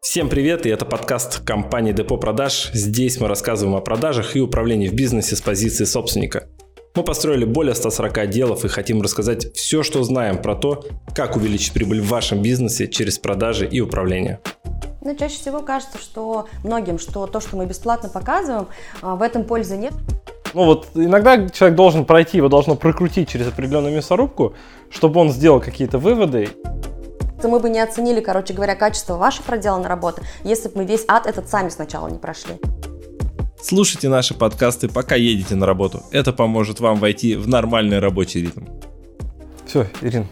Всем привет, и это подкаст компании Депо Продаж. Здесь мы рассказываем о продажах и управлении в бизнесе с позиции собственника. Мы построили более 140 отделов и хотим рассказать все, что знаем про то, как увеличить прибыль в вашем бизнесе через продажи и управление. Но чаще всего кажется, что многим, что то, что мы бесплатно показываем, а, в этом пользы нет. Ну вот иногда человек должен пройти, его должно прокрутить через определенную мясорубку, чтобы он сделал какие-то выводы. Мы бы не оценили, короче говоря, качество вашей проделанной работы, если бы мы весь ад этот сами сначала не прошли. Слушайте наши подкасты, пока едете на работу. Это поможет вам войти в нормальный рабочий ритм. Все, Ирин,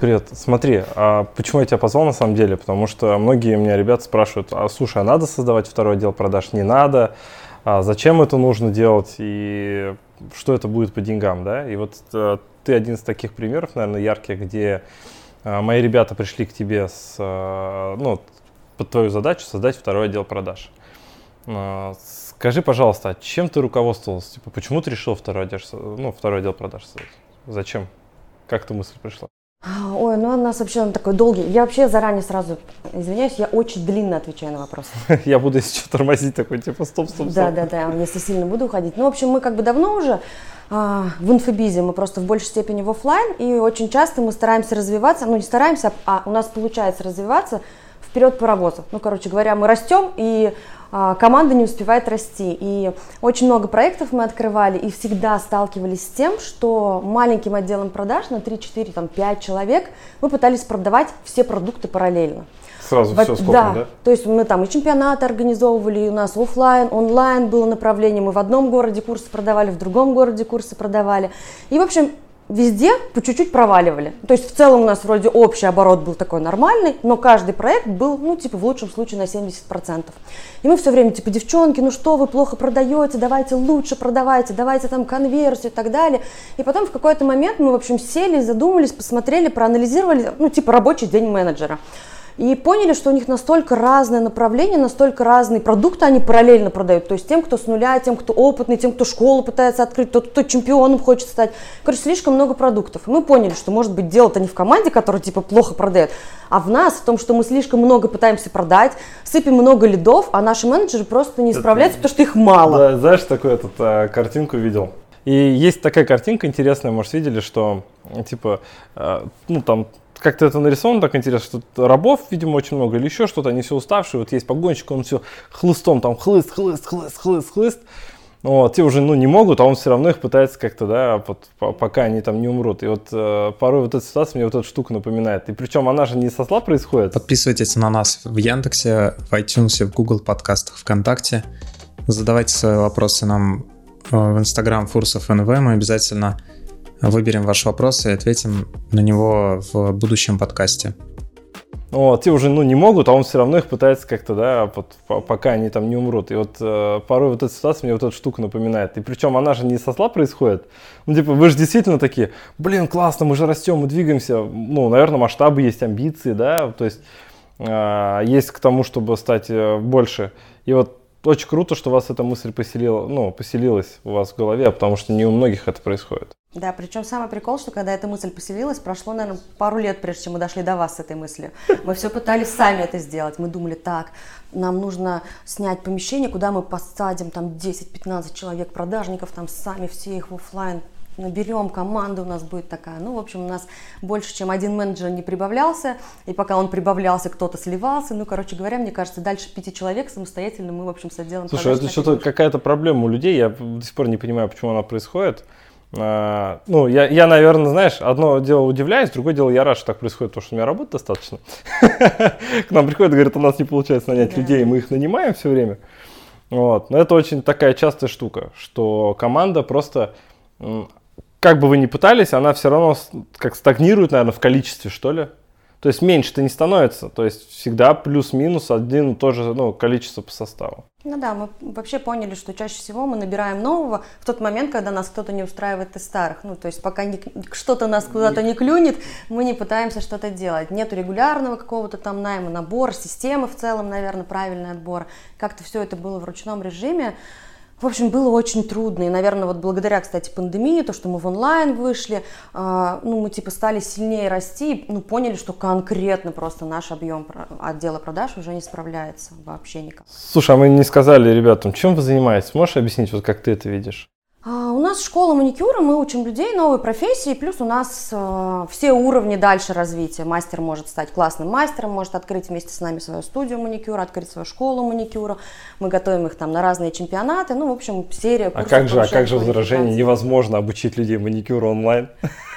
привет. Смотри, а почему я тебя позвал на самом деле? Потому что многие у меня ребята спрашивают, а слушай, а надо создавать второй отдел продаж? Не надо. А зачем это нужно делать? И что это будет по деньгам, да? И вот э, ты один из таких примеров, наверное, ярких, где мои ребята пришли к тебе с, э, ну, под твою задачу создать второй отдел продаж. Э, скажи, пожалуйста, а чем ты руководствовался? Типа, почему ты решил второй отдел, ну, второй отдел продаж создать? Зачем? Как эта мысль пришла? Ой, ну у нас вообще он такой долгий. Я вообще заранее сразу извиняюсь, я очень длинно отвечаю на вопросы. Я буду сейчас тормозить такой, типа, стоп, стоп, стоп. Да, да, да, если сильно буду уходить. Ну, в общем, мы как бы давно уже а, в инфобизе, мы просто в большей степени в офлайн, и очень часто мы стараемся развиваться, ну не стараемся, а у нас получается развиваться вперед паровоза. Ну, короче говоря, мы растем, и а, команда не успевает расти. И очень много проектов мы открывали и всегда сталкивались с тем, что маленьким отделом продаж на 3-4, там, 5 человек мы пытались продавать все продукты параллельно. Сразу Во- все скопом, да. да? То есть мы там и чемпионаты организовывали, и у нас офлайн, онлайн было направление. Мы в одном городе курсы продавали, в другом городе курсы продавали. И, в общем, везде по чуть-чуть проваливали. То есть в целом у нас вроде общий оборот был такой нормальный, но каждый проект был, ну, типа, в лучшем случае на 70%. И мы все время, типа, девчонки, ну что вы плохо продаете, давайте лучше продавайте, давайте там конверсию и так далее. И потом в какой-то момент мы, в общем, сели, задумались, посмотрели, проанализировали, ну, типа, рабочий день менеджера и поняли, что у них настолько разное направление, настолько разные продукты они параллельно продают. То есть тем, кто с нуля, тем, кто опытный, тем, кто школу пытается открыть, тот, кто чемпионом хочет стать. Короче, слишком много продуктов. И мы поняли, что, может быть, дело-то не в команде, которая типа плохо продает, а в нас, в том, что мы слишком много пытаемся продать, сыпем много лидов, а наши менеджеры просто не справляются, потому что их мало. Да, знаешь, такую эту а, картинку видел? И есть такая картинка интересная, может, видели, что, типа, а, ну, там как-то это нарисовано так интересно, что рабов, видимо, очень много, или еще что-то, они все уставшие, вот есть погонщик, он все хлыстом, там хлыст, хлыст, хлыст, хлыст, хлыст, вот, те уже, ну, не могут, а он все равно их пытается как-то, да, вот, пока они там не умрут. И вот э, порой вот эта ситуация мне вот эту штуку напоминает. И причем она же не со зла происходит. Подписывайтесь на нас в Яндексе, в iTunes, в Google подкастах, ВКонтакте. Задавайте свои вопросы нам э, в Instagram Фурсов НВ. Мы обязательно выберем ваш вопрос и ответим на него в будущем подкасте. Вот, те уже ну, не могут, а он все равно их пытается как-то, да, вот, пока они там не умрут. И вот э, порой вот эта ситуация мне вот эту штуку напоминает. И причем она же не со зла происходит. Ну, типа, вы же действительно такие, блин, классно, мы же растем, мы двигаемся. Ну, наверное, масштабы есть, амбиции, да, то есть э, есть к тому, чтобы стать э, больше. И вот очень круто, что у вас эта мысль поселила, ну, поселилась у вас в голове, потому что не у многих это происходит. Да, причем самый прикол, что когда эта мысль поселилась, прошло, наверное, пару лет, прежде чем мы дошли до вас с этой мыслью. Мы все пытались сами это сделать. Мы думали, так, нам нужно снять помещение, куда мы посадим там 10-15 человек продажников, там сами все их в офлайн наберем, команда у нас будет такая. Ну, в общем, у нас больше, чем один менеджер не прибавлялся, и пока он прибавлялся, кто-то сливался. Ну, короче говоря, мне кажется, дальше пяти человек самостоятельно мы, в общем, с отделом Слушай, это что-то какая-то проблема у людей, я до сих пор не понимаю, почему она происходит. А, ну, я, я, наверное, знаешь, одно дело удивляюсь, другое дело я рад, что так происходит, потому что у меня работы достаточно. К нам приходят и говорят, у нас не получается нанять людей, мы их нанимаем все время. Вот. Но это очень такая частая штука, что команда просто, как бы вы ни пытались, она все равно как стагнирует, наверное, в количестве, что ли. То есть меньше-то не становится. То есть всегда плюс-минус один и то же ну, количество по составу. Ну да, мы вообще поняли, что чаще всего мы набираем нового в тот момент, когда нас кто-то не устраивает из старых. Ну, то есть пока не, что-то нас куда-то не клюнет, мы не пытаемся что-то делать. Нет регулярного какого-то там найма, набор, системы в целом, наверное, правильный отбор. Как-то все это было в ручном режиме. В общем, было очень трудно. И, наверное, вот благодаря, кстати, пандемии, то, что мы в онлайн вышли, э, ну, мы типа стали сильнее расти, ну, поняли, что конкретно просто наш объем отдела продаж уже не справляется вообще никак. Слушай, а мы не сказали ребятам, чем вы занимаетесь? Можешь объяснить, вот как ты это видишь? А, у нас школа маникюра, мы учим людей новой профессии, плюс у нас э, все уровни дальше развития. Мастер может стать классным мастером, может открыть вместе с нами свою студию маникюра, открыть свою школу маникюра. Мы готовим их там на разные чемпионаты. Ну, в общем, серия А как же, а как же возражение? Невозможно обучить людей маникюру онлайн.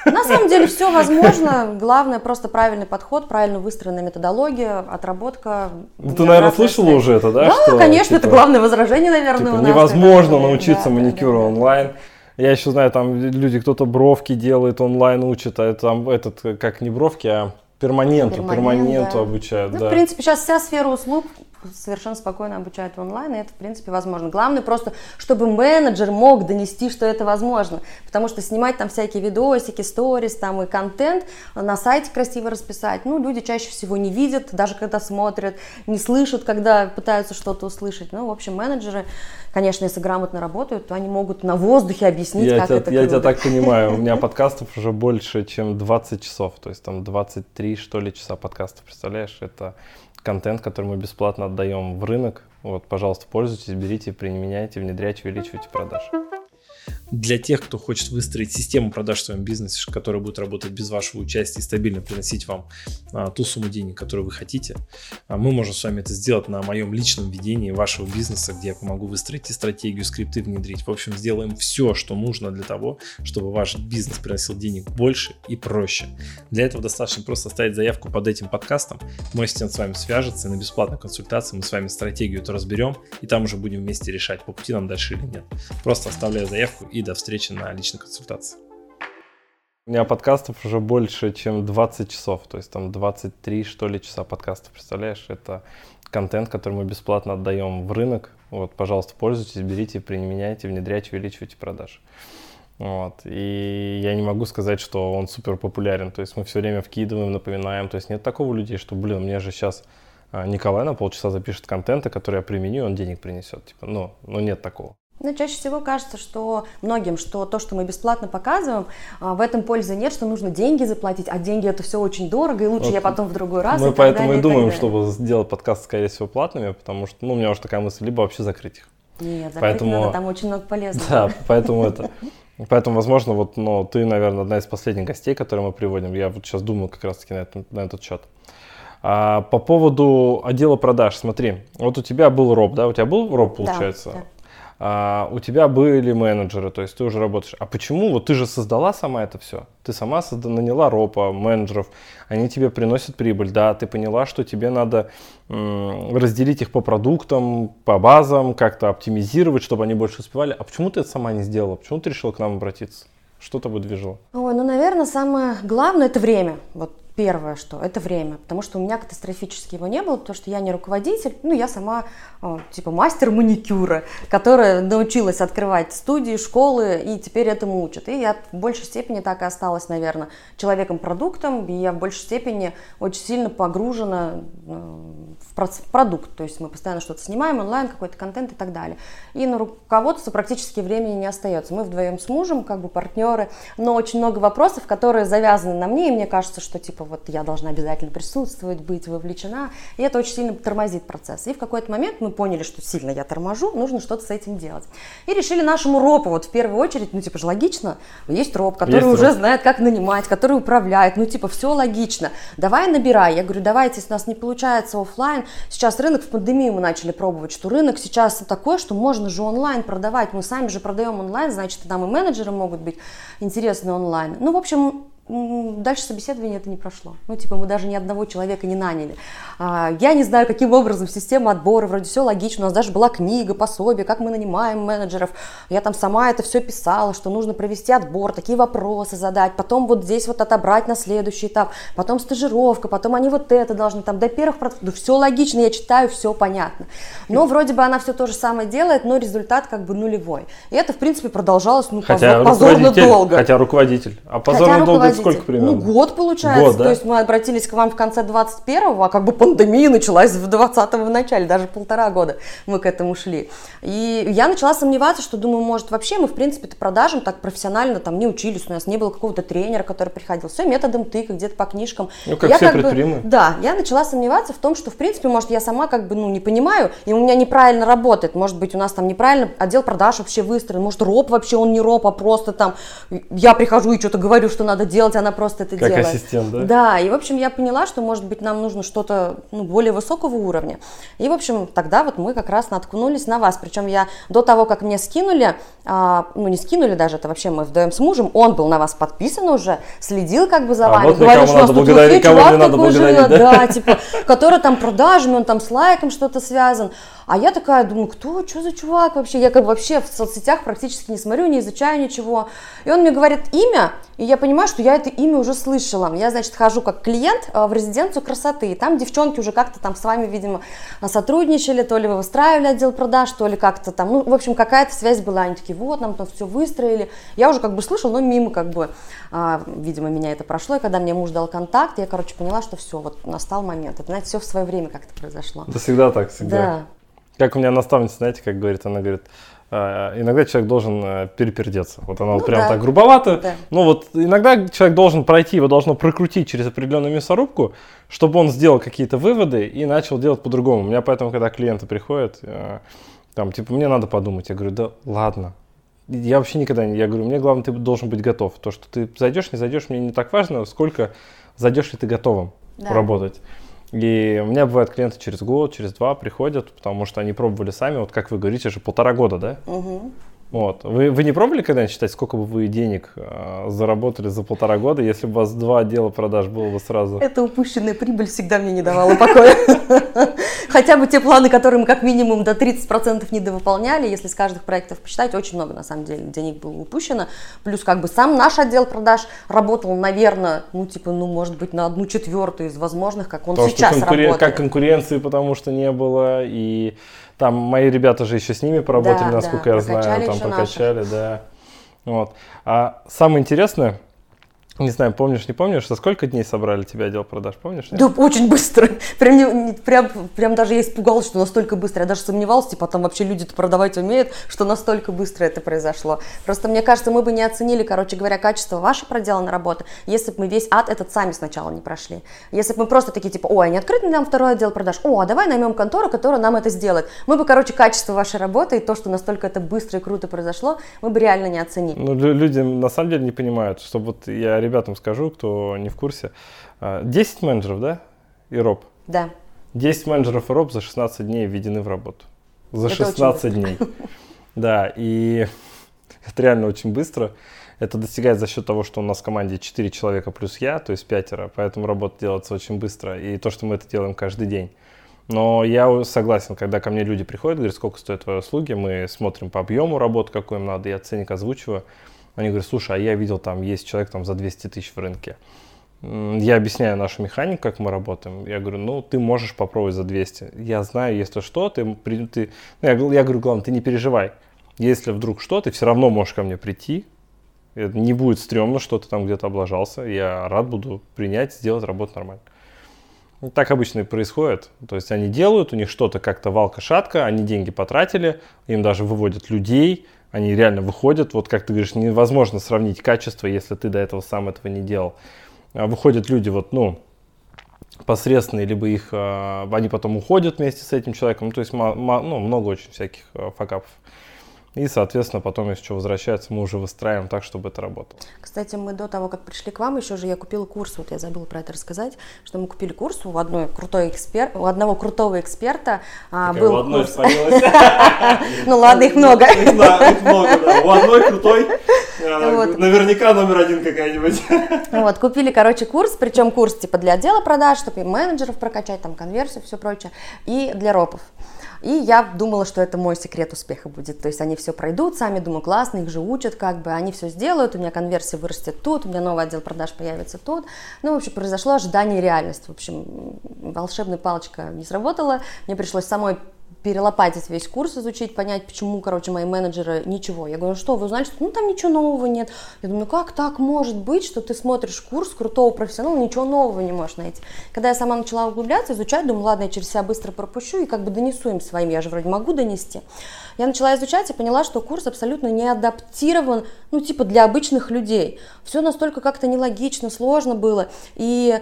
На самом деле все возможно. Главное просто правильный подход, правильно выстроенная методология, отработка. Ну, ты, наверное, слышала уже это, да? Да, что, конечно, типа, это главное возражение, наверное, типа, у нас. Невозможно это, научиться да, маникюру да, да, онлайн. Я еще знаю, там люди, кто-то бровки делает, онлайн учит, а там этот, как не бровки, а перманенту, перманент, перманенту да. обучают. Ну, да. в принципе, сейчас вся сфера услуг совершенно спокойно обучают онлайн, и это, в принципе, возможно. Главное просто, чтобы менеджер мог донести, что это возможно, потому что снимать там всякие видосики, сторис, там и контент на сайте красиво расписать, ну, люди чаще всего не видят, даже когда смотрят, не слышат, когда пытаются что-то услышать. Ну, в общем, менеджеры, конечно, если грамотно работают, то они могут на воздухе объяснить, я как тебя, это Я круто. тебя так понимаю, у меня подкастов уже больше, чем 20 часов, то есть там 23, что ли, часа подкастов, представляешь, это контент, который мы бесплатно отдаем в рынок. Вот, пожалуйста, пользуйтесь, берите, применяйте, внедряйте, увеличивайте продажи для тех, кто хочет выстроить систему продаж в своем бизнесе, которая будет работать без вашего участия и стабильно приносить вам а, ту сумму денег, которую вы хотите, а, мы можем с вами это сделать на моем личном ведении вашего бизнеса, где я помогу выстроить и стратегию, скрипты внедрить. В общем, сделаем все, что нужно для того, чтобы ваш бизнес приносил денег больше и проще. Для этого достаточно просто оставить заявку под этим подкастом. Мой ассистент с вами свяжется, и на бесплатной консультации мы с вами стратегию это разберем, и там уже будем вместе решать, по пути нам дальше или нет. Просто оставляю заявку и до встречи на личной консультации. У меня подкастов уже больше, чем 20 часов, то есть там 23, что ли, часа подкастов, представляешь? Это контент, который мы бесплатно отдаем в рынок. Вот, пожалуйста, пользуйтесь, берите, применяйте, внедряйте, увеличивайте продажи. Вот. И я не могу сказать, что он супер популярен. То есть мы все время вкидываем, напоминаем. То есть нет такого людей, что, блин, мне же сейчас а, Николай на полчаса запишет контента, который я применю, он денег принесет. Типа, ну, ну нет такого. Ну, чаще всего кажется, что многим, что то, что мы бесплатно показываем, а, в этом пользы нет, что нужно деньги заплатить, а деньги это все очень дорого, и лучше вот я потом в другой раз. Мы и поэтому далее, и думаем, и чтобы сделать подкаст, скорее всего, платными, потому что, ну, у меня уже такая мысль, либо вообще закрыть их. Нет, закрыть поэтому... надо, там очень много полезного. Да, поэтому это. Поэтому, возможно, вот, ну, ты, наверное, одна из последних гостей, которые мы приводим. Я вот сейчас думаю как раз-таки на, этот, на этот счет. А, по поводу отдела продаж, смотри, вот у тебя был роб, да? У тебя был роб, получается? Да, да а, у тебя были менеджеры, то есть ты уже работаешь. А почему? Вот ты же создала сама это все. Ты сама созда- наняла ропа, менеджеров, они тебе приносят прибыль. Да, ты поняла, что тебе надо м- разделить их по продуктам, по базам, как-то оптимизировать, чтобы они больше успевали. А почему ты это сама не сделала? Почему ты решила к нам обратиться? Что тобой движило? Ой, ну, наверное, самое главное – это время. Вот первое, что это время, потому что у меня катастрофически его не было, потому что я не руководитель, ну, я сама, э, типа, мастер маникюра, которая научилась открывать студии, школы, и теперь этому учат. И я в большей степени так и осталась, наверное, человеком-продуктом, и я в большей степени очень сильно погружена э, продукт, то есть мы постоянно что-то снимаем, онлайн, какой-то контент и так далее. И на руководство практически времени не остается. Мы вдвоем с мужем, как бы партнеры, но очень много вопросов, которые завязаны на мне, и мне кажется, что, типа, вот я должна обязательно присутствовать, быть вовлечена, и это очень сильно тормозит процесс. И в какой-то момент мы поняли, что сильно я торможу, нужно что-то с этим делать. И решили нашему ропу, вот в первую очередь, ну типа же логично, есть роп, который есть уже роп. знает, как нанимать, который управляет, ну типа все логично, давай набирай. Я говорю, давайте, если у нас не получается офлайн, сейчас рынок в пандемию мы начали пробовать, что рынок сейчас такой, что можно же онлайн продавать, мы сами же продаем онлайн, значит, там и менеджеры могут быть интересны онлайн. Ну, в общем, дальше собеседование это не прошло. Ну, типа, мы даже ни одного человека не наняли. А, я не знаю, каким образом система отбора, вроде все логично, у нас даже была книга, пособие, как мы нанимаем менеджеров. Я там сама это все писала, что нужно провести отбор, такие вопросы задать, потом вот здесь вот отобрать на следующий этап, потом стажировка, потом они вот это должны, там, до первых, ну, все логично, я читаю, все понятно. Но вроде бы она все то же самое делает, но результат как бы нулевой. И это, в принципе, продолжалось, ну, хотя позорно долго. Хотя руководитель. А позорно долго сколько примерно? Ну, год получается. Год, да? То есть мы обратились к вам в конце 21-го, а как бы пандемия началась в 20-го в начале, даже полтора года мы к этому шли. И я начала сомневаться, что думаю, может вообще мы в принципе-то продажам так профессионально там не учились, у нас не было какого-то тренера, который приходил, все методом тыка, где-то по книжкам. Ну, как я все как бы- да, я начала сомневаться в том, что в принципе, может, я сама как бы ну не понимаю, и у меня неправильно работает, может быть, у нас там неправильно отдел продаж вообще выстроен, может, роб вообще он не роб, а просто там я прихожу и что-то говорю, что надо делать, она просто это Как делает. ассистент, да? Да, и в общем я поняла, что может быть нам нужно что-то ну, более высокого уровня. И в общем тогда вот мы как раз наткнулись на вас. Причем я до того, как мне скинули, а, ну не скинули даже, это вообще мы вдвоем с мужем, он был на вас подписан уже, следил как бы за А вами, вот говорил, что у нас тут не чувак такой живет, да? да, типа, который там продажами, он там с лайком что-то связан. А я такая думаю, кто, что за чувак вообще? Я как вообще в соцсетях практически не смотрю, не изучаю ничего. И он мне говорит имя, и я понимаю, что я это имя уже слышала. Я, значит, хожу как клиент э, в резиденцию красоты, и там девчонки уже как-то там с вами, видимо, сотрудничали, то ли вы выстраивали отдел продаж, то ли как-то там, ну, в общем, какая-то связь была. Они такие, вот, нам там все выстроили. Я уже как бы слышала, но мимо как бы, а, видимо, меня это прошло. И когда мне муж дал контакт, я, короче, поняла, что все, вот настал момент. Это, знаете, все в свое время как-то произошло. Да всегда так, всегда. Да. Как у меня наставница, знаете, как говорит, она говорит, «А, иногда человек должен э, перепердеться. Вот она вот Ну прям да. так грубовато. Да. Ну вот иногда человек должен пройти, его должно прокрутить через определенную мясорубку, чтобы он сделал какие-то выводы и начал делать по-другому. У меня поэтому, когда клиенты приходят, э, там, типа, мне надо подумать, я говорю, да ладно. Я вообще никогда не, я говорю, мне главное, ты должен быть готов. То, что ты зайдешь, не зайдешь, мне не так важно, сколько зайдешь ли ты готовым Да. работать. И у меня бывают клиенты через год, через два приходят, потому что они пробовали сами, вот как вы говорите, же полтора года, да? Мгм. Вот. Вы, вы не пробовали когда-нибудь считать, сколько бы вы денег э, заработали за полтора года, если бы у вас два отдела продаж было бы сразу? Эта упущенная прибыль всегда мне не давала покоя. Хотя бы те планы, которые мы как минимум до 30% недовыполняли, если с каждых проектов посчитать, очень много на самом деле денег было упущено. Плюс как бы сам наш отдел продаж работал, наверное, ну типа, ну может быть на одну четвертую из возможных, как он что сейчас конкурен- работает. как конкуренции, потому что не было, и там мои ребята же еще с ними поработали, Да, насколько да, я знаю, там прокачали, да. Вот. А самое интересное, не знаю, помнишь, не помнишь, за сколько дней собрали тебя отдел продаж, помнишь? нет? Да, очень быстро. Прям, прям, прям даже я испугалась, что настолько быстро. Я даже сомневалась, типа, там вообще люди-то продавать умеют, что настолько быстро это произошло. Просто мне кажется, мы бы не оценили, короче говоря, качество вашей проделанной работы, если бы мы весь ад этот сами сначала не прошли. Если бы мы просто такие, типа, ой, а не открыть ли нам второй отдел продаж? О, а давай наймем контору, которая нам это сделает. Мы бы, короче, качество вашей работы и то, что настолько это быстро и круто произошло, мы бы реально не оценили. Ну, лю- люди на самом деле не понимают, что вот я ребятам скажу, кто не в курсе, а, 10 менеджеров, да, и роб. Да. 10 менеджеров и роб за 16 дней введены в работу. За Это очень 16 дней. Да, и это реально очень быстро. Это достигается за счет того, что у нас в команде 4 человека плюс я, то есть пятеро, поэтому работа делается очень быстро. И то, что мы это делаем каждый день. Но я согласен, когда ко мне люди приходят, говорят, сколько стоят твои услуги, мы смотрим по объему работы, какой им надо, я ценник озвучиваю. Они говорят, слушай, а я видел, там есть человек там за 200 тысяч в рынке. Я объясняю нашу механику, как мы работаем. Я говорю, ну, ты можешь попробовать за 200. Я знаю, если что, ты... ты ну, я, я говорю, главное, ты не переживай. Если вдруг что, ты все равно можешь ко мне прийти. Это не будет стрёмно, что ты там где-то облажался. Я рад буду принять, сделать работу нормально. Так обычно и происходит. То есть они делают, у них что-то как-то валка-шатка, они деньги потратили, им даже выводят людей, они реально выходят. Вот как ты говоришь, невозможно сравнить качество, если ты до этого сам этого не делал. А Выходят люди, вот, ну, посредственные, либо их, а, они потом уходят вместе с этим человеком. Ну, то есть ну, много очень всяких а, факапов. И, соответственно, потом, если что возвращается, мы уже выстраиваем так, чтобы это работало. Кстати, мы до того, как пришли к вам, еще же я купила курс, вот я забыла про это рассказать, что мы купили курс у одной крутой экспер... у одного крутого эксперта. а, был курс. Ну ладно, их много. Их много, да. У одной крутой, э, Вот. наверняка номер один какая-нибудь. Вот, купили, короче, курс, причем курс типа для отдела продаж, чтобы и менеджеров прокачать, там, конверсию, все прочее, и для ропов. И я думала, что это мой секрет успеха будет. То есть они все пройдут сами, думаю, классно, их же учат, как бы, они все сделают, у меня конверсия вырастет тут, у меня новый отдел продаж появится тут. Ну, в общем, произошло ожидание и реальность. В общем, волшебная палочка не сработала, мне пришлось самой перелопатить весь курс, изучить, понять, почему, короче, мои менеджеры ничего. Я говорю, «Ну что, вы узнали, ну там ничего нового нет. Я думаю, ну как так может быть, что ты смотришь курс крутого профессионала, ничего нового не можешь найти. Когда я сама начала углубляться, изучать, думаю, ладно, я через себя быстро пропущу и как бы донесу им своим, я же вроде могу донести. Я начала изучать и поняла, что курс абсолютно не адаптирован, ну типа для обычных людей. Все настолько как-то нелогично, сложно было. И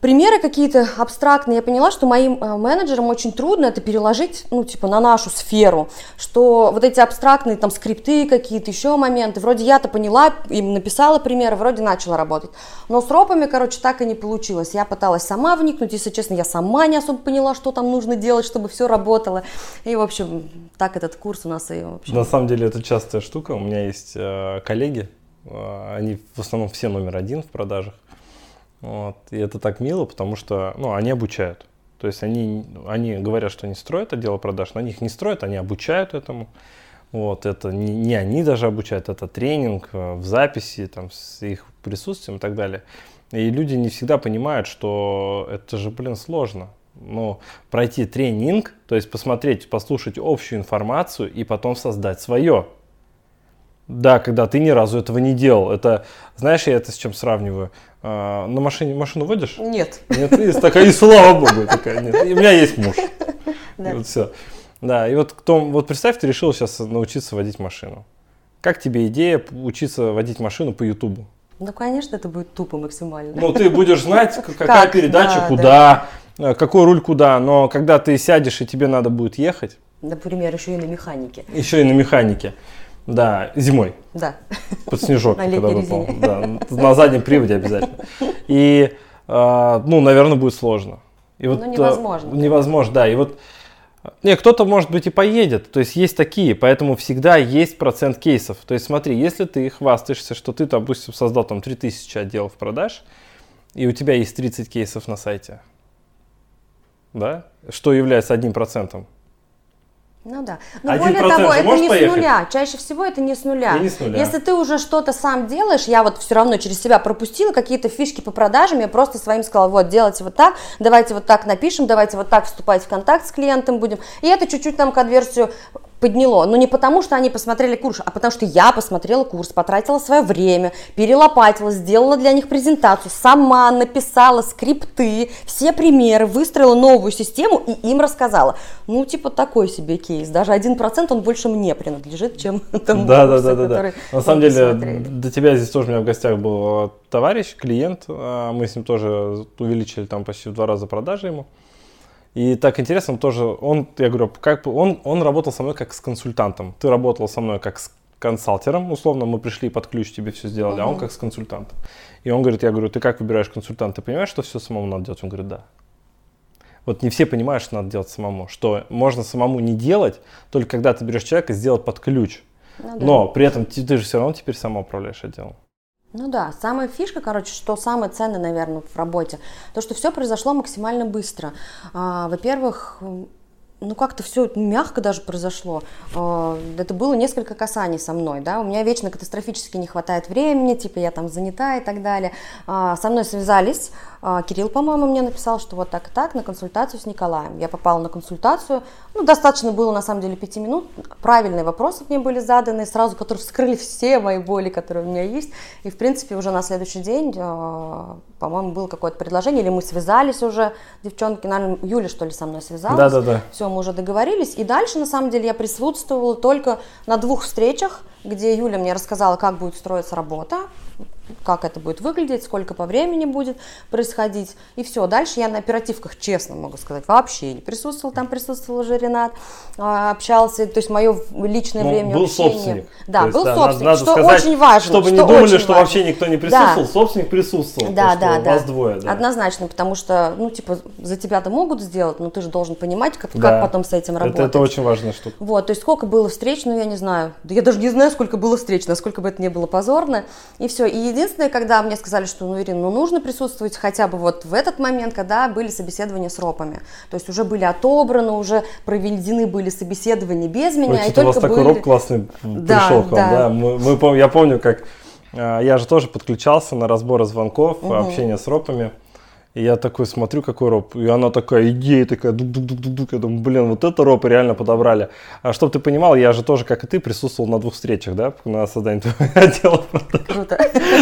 примеры какие-то абстрактные, я поняла, что моим э, менеджерам очень трудно это переложить, ну, типа, на нашу сферу, что вот эти абстрактные там скрипты какие-то, еще моменты, вроде я-то поняла, им написала примеры, вроде начала работать, но с ропами, короче, так и не получилось, я пыталась сама вникнуть, если честно, я сама не особо поняла, что там нужно делать, чтобы все работало, и, в общем, так этот курс у нас и, в общем... На самом деле, это частая штука, у меня есть э, коллеги, э, они в основном все номер один в продажах, вот. И это так мило, потому что ну, они обучают. То есть они, они говорят, что они строят отдел продаж, но они их не строят, они обучают этому. Вот, это не, не они даже обучают, это тренинг э, в записи, там, с их присутствием и так далее. И люди не всегда понимают, что это же, блин, сложно. Ну, пройти тренинг, то есть посмотреть, послушать общую информацию и потом создать свое. Да, когда ты ни разу этого не делал. Это, знаешь, я это с чем сравниваю? А, на машине машину водишь? Нет. Нет, и такая, и слава богу, такая, нет. И у меня есть муж. Да. И вот все. Да, и вот кто, вот представь, ты решил сейчас научиться водить машину. Как тебе идея учиться водить машину по Ютубу? Ну, конечно, это будет тупо максимально. Ну, ты будешь знать, какая как? передача да, куда, да. Э, какой руль куда, но когда ты сядешь и тебе надо будет ехать. Например, еще и на механике. Еще и на механике. Да, зимой. Да. Под снежок, на когда выпал. Да, на заднем приводе обязательно. И, э, ну, наверное, будет сложно. И вот, ну, невозможно. Невозможно, да. И вот не, кто-то, может быть, и поедет. То есть есть такие, поэтому всегда есть процент кейсов. То есть смотри, если ты хвастаешься, что ты, допустим, создал там 3000 отделов продаж, и у тебя есть 30 кейсов на сайте, да, что является одним процентом, ну да. Но более того, это не поехать? с нуля. Чаще всего это не с нуля. не с нуля. Если ты уже что-то сам делаешь, я вот все равно через себя пропустила какие-то фишки по продажам, я просто своим сказала, вот, делайте вот так, давайте вот так напишем, давайте вот так вступать в контакт с клиентом будем. И это чуть-чуть нам конверсию подняло. Но не потому, что они посмотрели курс, а потому что я посмотрела курс, потратила свое время, перелопатила, сделала для них презентацию, сама написала скрипты, все примеры, выстроила новую систему и им рассказала. Ну, типа такой себе кейс. Даже один процент он больше мне принадлежит, чем тому да, курсу, да, да, да, да. На самом деле, до тебя здесь тоже у меня в гостях был товарищ, клиент. А, мы с ним тоже увеличили там почти в два раза продажи ему. И так интересно, тоже он, я говорю, как он, он работал со мной как с консультантом. Ты работал со мной как с консалтером, условно, мы пришли под ключ, тебе все сделали, uh-huh. а он как с консультантом. И он говорит, я говорю, ты как выбираешь консультанта, ты понимаешь, что все самому надо делать? Он говорит, да. Вот не все понимают, что надо делать самому, что можно самому не делать, только когда ты берешь человека сделать под ключ. Ну, да. Но при этом ты, ты же все равно теперь сама управляешь отделом. Ну да, самая фишка, короче, что самое ценное, наверное, в работе, то, что все произошло максимально быстро. А, во-первых, ну как-то все мягко даже произошло. А, это было несколько касаний со мной, да, у меня вечно катастрофически не хватает времени, типа я там занята и так далее. А, со мной связались, а, Кирилл, по-моему, мне написал, что вот так и так, на консультацию с Николаем. Я попала на консультацию, ну, достаточно было, на самом деле, пяти минут, правильные вопросы мне были заданы, сразу, которые вскрыли все мои боли, которые у меня есть, и, в принципе, уже на следующий день, по-моему, было какое-то предложение, или мы связались уже, девчонки, наверное, Юля, что ли, со мной связалась. Да-да-да. Все, мы уже договорились, и дальше, на самом деле, я присутствовала только на двух встречах, где Юля мне рассказала, как будет строиться работа, как это будет выглядеть, сколько по времени будет происходить. И все. Дальше я на оперативках, честно могу сказать, вообще не присутствовал. Там присутствовал уже Ренат, а, общался. То есть мое личное ну, время был общения. собственник. Да, есть, был да, собственник, надо, что сказать, очень важно. Чтобы что не думали, что важно. вообще никто не присутствовал. Да. Собственник присутствовал. Да, да, да. Вас двое. Да. Однозначно, потому что, ну, типа, за тебя-то могут сделать, но ты же должен понимать, как, да. как потом с этим работать. Это, это очень важная штука. Вот, то есть сколько было встреч, ну, я не знаю. Да я даже не знаю, сколько было встреч, насколько бы это не было позорно. И все. И единственное, когда мне сказали, что, ну, Ирина, ну, нужно присутствовать хотя бы вот в этот момент, когда были собеседования с ропами. То есть уже были отобраны, уже проведены были собеседования без меня. Ой, и только у вас были... такой роп классный да, пришел к вам, да. да. Мы, мы, я помню, как а, я же тоже подключался на разборы звонков, угу. общение с ропами. И я такой смотрю, какой роп. И она такая, идея такая, дук-дук-дук-дук. Я думаю, блин, вот это ропы реально подобрали. А чтобы ты понимал, я же тоже, как и ты, присутствовал на двух встречах, да, на создании твоего отдела. Круто.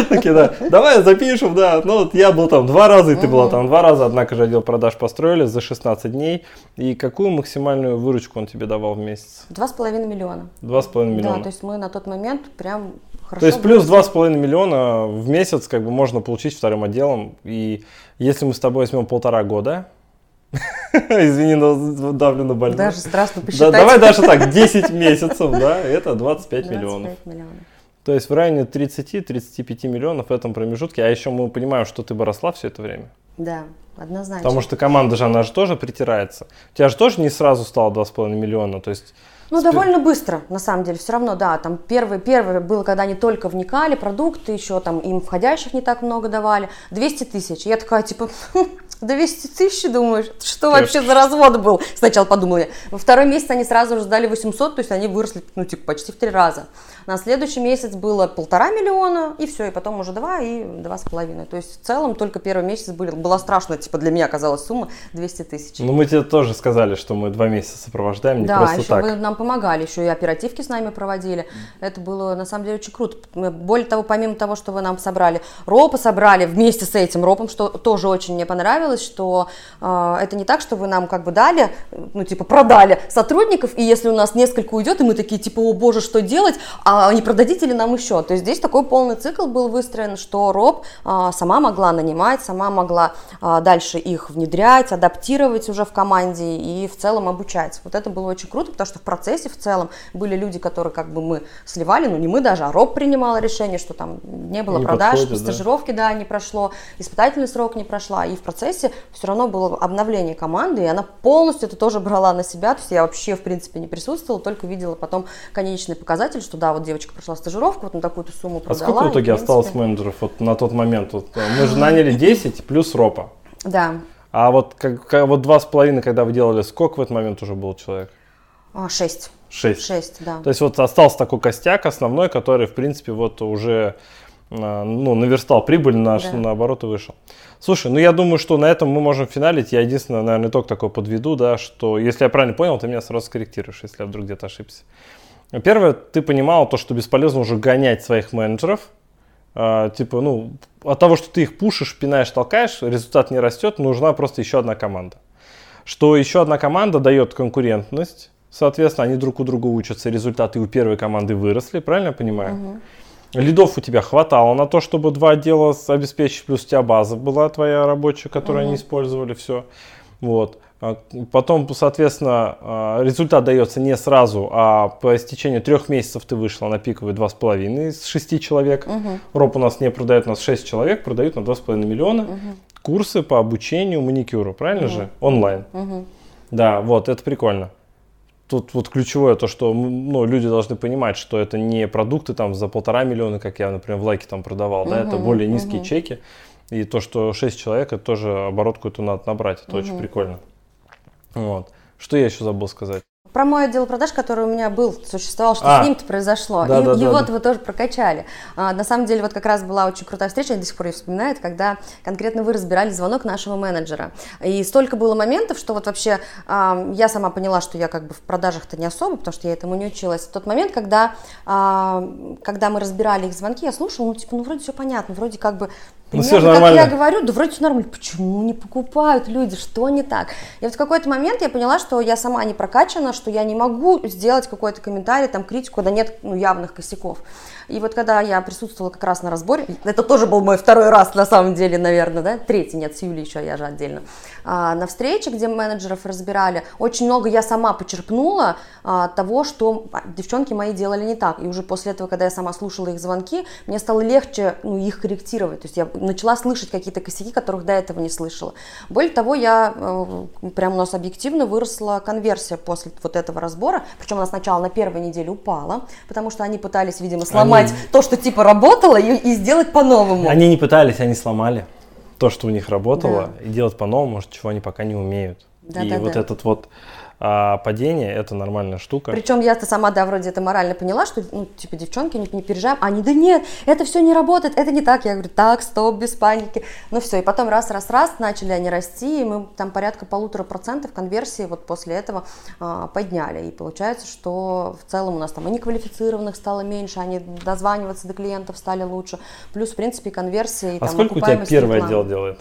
Такие, да, давай запишем, да. Ну, вот я был там два раза, и ты была там два раза. Однако же отдел продаж построили за 16 дней. И какую максимальную выручку он тебе давал в месяц? Два с половиной миллиона. Два с половиной Да, миллиона. то есть мы на тот момент прям хорошо... То есть плюс выросли. 2,5 миллиона в месяц как бы можно получить вторым отделом. И если мы с тобой возьмем полтора года, извини, но давлю на больную. Даже страшно Да, посчитать. давай даже так, 10 месяцев, да, это 25 миллионов. 25 миллионов. То есть в районе 30-35 миллионов в этом промежутке. А еще мы понимаем, что ты бы росла все это время. Да, однозначно. Потому что команда же, она же тоже притирается. У тебя же тоже не сразу стало 2,5 миллиона. То есть Ну, довольно быстро, на самом деле, все равно, да, там первый, первый было, когда они только вникали, продукты еще там, им входящих не так много давали, 200 тысяч, я такая, типа, 200 тысяч, думаешь, что вообще за развод был, сначала подумала я. Во второй месяц они сразу же сдали 800, то есть они выросли, ну, типа, почти в три раза. На следующий месяц было полтора миллиона, и все, и потом уже два, и два с половиной. То есть в целом только первый месяц были, была страшная, типа, для меня оказалась сумма 200 тысяч. Ну, мы тебе тоже сказали, что мы два месяца сопровождаем, не Да, просто еще так. вы нам помогали, еще и оперативки с нами проводили. Это было на самом деле очень круто. Более того, помимо того, что вы нам собрали, ропы собрали вместе с этим ропом, что тоже очень мне понравилось, что э, это не так, что вы нам как бы дали, ну типа продали сотрудников, и если у нас несколько уйдет, и мы такие типа, о боже, что делать, а не продадите ли нам еще? То есть здесь такой полный цикл был выстроен, что роб э, сама могла нанимать, сама могла дальше их внедрять, адаптировать уже в команде и в целом обучать. Вот это было очень круто, потому что в процессе в целом были люди, которые как бы мы сливали, ну не мы даже, а роб принимал решение, что там не было Не продаж, подходит, да. стажировки, да, не прошло, испытательный срок не прошла, и в процессе все равно было обновление команды, и она полностью это тоже брала на себя, то есть я вообще, в принципе, не присутствовала, только видела потом конечный показатель, что да, вот девочка прошла стажировку, вот на такую-то сумму А продала. сколько в и, итоге принципе, осталось менеджеров вот на тот момент? Вот, э, мы же наняли 10 плюс ропа. Да, А вот, как, вот два с половиной, когда вы делали, сколько в этот момент уже был человек? А, шесть, Шесть. шесть, да. То есть вот остался такой костяк основной, который, в принципе, вот уже а, ну, наверстал прибыль, наш, Да. наоборот, и вышел. Слушай, ну я думаю, что на этом мы можем финалить. Я единственное, наверное, итог такой подведу, да, что если я правильно понял, ты меня сразу скорректируешь, если я вдруг где-то ошибся. Первое, ты понимал то, что бесполезно уже гонять своих менеджеров. А, типа, ну, от того, что ты их пушишь, пинаешь, толкаешь, результат не растет, нужна просто еще одна команда. Что еще одна команда дает конкурентность, соответственно, они друг у друга учатся, результаты у первой команды выросли, правильно я понимаю? Лидов у тебя хватало на то, чтобы два отдела обеспечить, плюс у тебя база была твоя рабочая, которую они использовали, все. Вот. А, Потом, соответственно, а, результат дается не сразу, а по истечению трех месяцев ты вышла на пиковые два с половиной из шести человек. Роб у нас не продает, у нас 6 человек, продают на 2,5 миллиона. Курсы по обучению маникюру, правильно же? Онлайн. Да, вот, это прикольно. Тут вот ключевое то, что ну, люди должны понимать, что это не продукты там за полтора миллиона, как я, например, в лайке там продавал, да, это более низкие чеки. И то, что 6 человек, это тоже оборотку эту надо набрать, это очень прикольно. Вот. Что я еще забыл сказать? Про мой отдел продаж, который у меня был, существовал, что А. с ним-то произошло. Да, и да, его да. вы тоже прокачали. А, на самом деле, вот как раз была очень крутая встреча, я до сих пор ее вспоминаю, это когда конкретно вы разбирали звонок нашего менеджера. И столько было моментов, что вот вообще а, я сама поняла, что я как бы в продажах-то не особо, потому что я этому не училась. В тот момент, когда, а, когда мы разбирали их звонки, я слушала, ну типа, ну вроде все понятно, вроде как бы Ну, всё же как нормально. я говорю, да вроде все нормально. Почему не покупают люди? Что не так? И вот в какой-то момент я поняла, что я сама не прокачана, что я не могу сделать какой-то комментарий, там, критику, да нет ну, явных косяков. И вот когда я присутствовала как раз на разборе, это тоже был мой второй раз на самом деле, наверное, да, третий, нет, с Юлей еще, я же отдельно, а, на встрече, где менеджеров разбирали, очень много я сама почерпнула а, того, что девчонки мои делали не так. И уже после этого, когда я сама слушала их звонки, мне стало легче ну, их корректировать. То есть я начала слышать какие-то косяки, которых до этого не слышала. Более того, я э, прям у нас объективно выросла конверсия после вот этого разбора. Причем она сначала на первой неделе упала, потому что они пытались, видимо, сломать то, что типа работало, и, и сделать по-новому. Они не пытались, они сломали то, что у них работало, и делать по-новому, может, чего они пока не умеют. Да, и да, вот да. этот вот А падение это нормальная штука. Причем я-то сама, да, вроде это морально поняла, что, ну, типа, девчонки, не, не переживаем. Они, да нет, это все не работает, это не так. Я говорю, так, стоп, без паники. Ну все, и потом раз, раз, раз, начали они расти, и мы там порядка полутора процентов конверсии вот после этого а, подняли. И получается, что в целом у нас там и неквалифицированных стало меньше, они дозваниваться до клиентов стали лучше. Плюс, в принципе, конверсии. А там, сколько у тебя рекламы. отдел делает?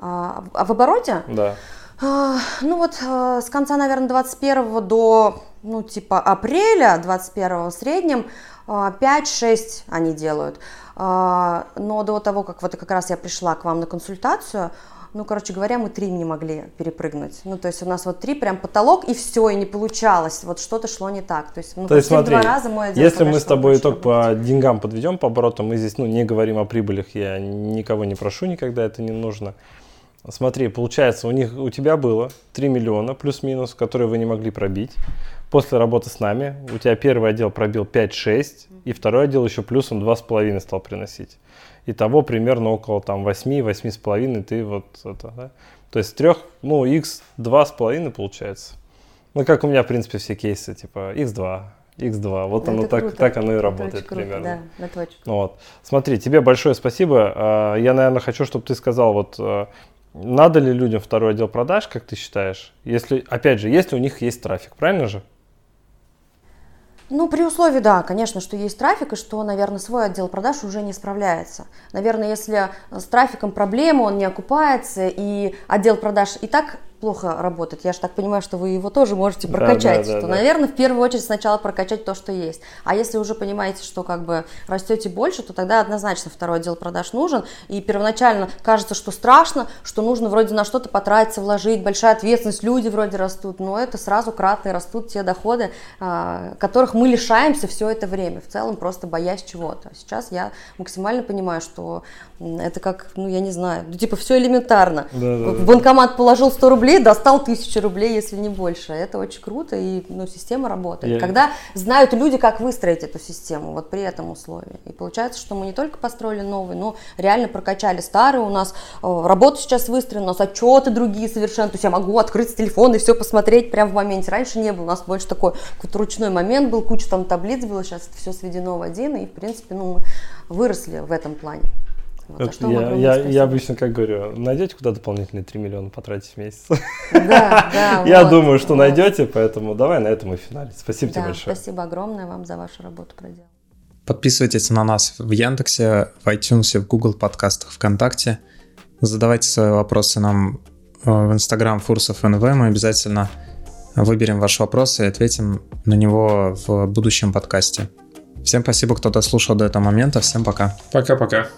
А, а в обороте? Да. А, ну вот а, с конца, наверное, 21 до, ну, типа апреля 21 в среднем 5-6 а, они делают. Но до того, как вот как раз я пришла к вам на консультацию, ну, короче говоря, мы три не могли перепрыгнуть. Ну, то есть у нас вот три прям потолок, и все, и не получалось. Вот что-то шло не так. То есть, ну, то есть смотри, два раза мой отдел если мы с тобой итог по деньгам подведем, по оборотам, мы здесь, ну, не говорим о прибылях, я никого не прошу никогда, это не нужно. Смотри, получается, у них, у тебя было 3 миллиона плюс-минус, которые вы не могли пробить. После работы с нами у тебя первый отдел пробил 5-6, и второй отдел еще плюсом 2,5 стал приносить. Итого примерно около там 8-8,5 ты вот это, да? То есть трех, ну, x 2,5 получается. Ну, как у меня, в принципе, все кейсы, типа x2, x2. Вот это оно так, так оно и работает это примерно. Да, это очень вот. Смотри, тебе большое спасибо. А, я, наверное, хочу, чтобы ты сказал, вот а, надо ли людям второй отдел продаж, как ты считаешь? Если, опять же, если у них есть трафик, правильно же? Ну, при условии, да, конечно, что есть трафик, и что, наверное, свой отдел продаж уже не справляется. Наверное, если с трафиком проблемы, он не окупается, и отдел продаж и так плохо работает, я же так понимаю, что вы его тоже можете прокачать, да, да, да, то, да. наверное, в первую очередь сначала прокачать то, что есть. А если уже понимаете, что как бы растете больше, то тогда однозначно второй отдел продаж нужен. И первоначально кажется, что страшно, что нужно вроде на что-то потратиться, вложить, большая ответственность, люди вроде растут, но это сразу кратно растут те доходы, а, которых мы лишаемся все это время, в целом просто боясь чего-то. Сейчас я максимально понимаю, что это как, ну я не знаю, ну, типа все элементарно. Да, да, в банкомат положил 100 рублей, рублей достал тысячу рублей, если не больше. Это очень круто, и ну, система работает. Я... Когда знают люди, как выстроить эту систему, вот при этом условии. И получается, что мы не только построили новый, но реально прокачали старый. У нас э, работа сейчас выстроена, у нас отчеты другие совершенно. То есть я могу открыть телефон и все посмотреть прямо в моменте. Раньше не было, у нас больше такой какой-то ручной момент был, куча там таблиц было, сейчас это все сведено в один, и в принципе ну, мы выросли в этом плане. Вот, а я, я, я обычно как говорю, найдете куда дополнительные 3 миллиона потратить в месяц? Да, да. Я думаю, что найдете, поэтому давай на этом и финале. Спасибо тебе большое. Спасибо огромное вам за вашу работу проделал. Подписывайтесь на нас в Яндексе, в iTunes, в Google подкастах, ВКонтакте. Задавайте свои вопросы нам э, в Instagram Фурсов НВ. Мы обязательно выберем ваш вопрос и ответим на него в будущем подкасте. Всем спасибо, кто дослушал до этого момента. Всем пока. Пока-пока.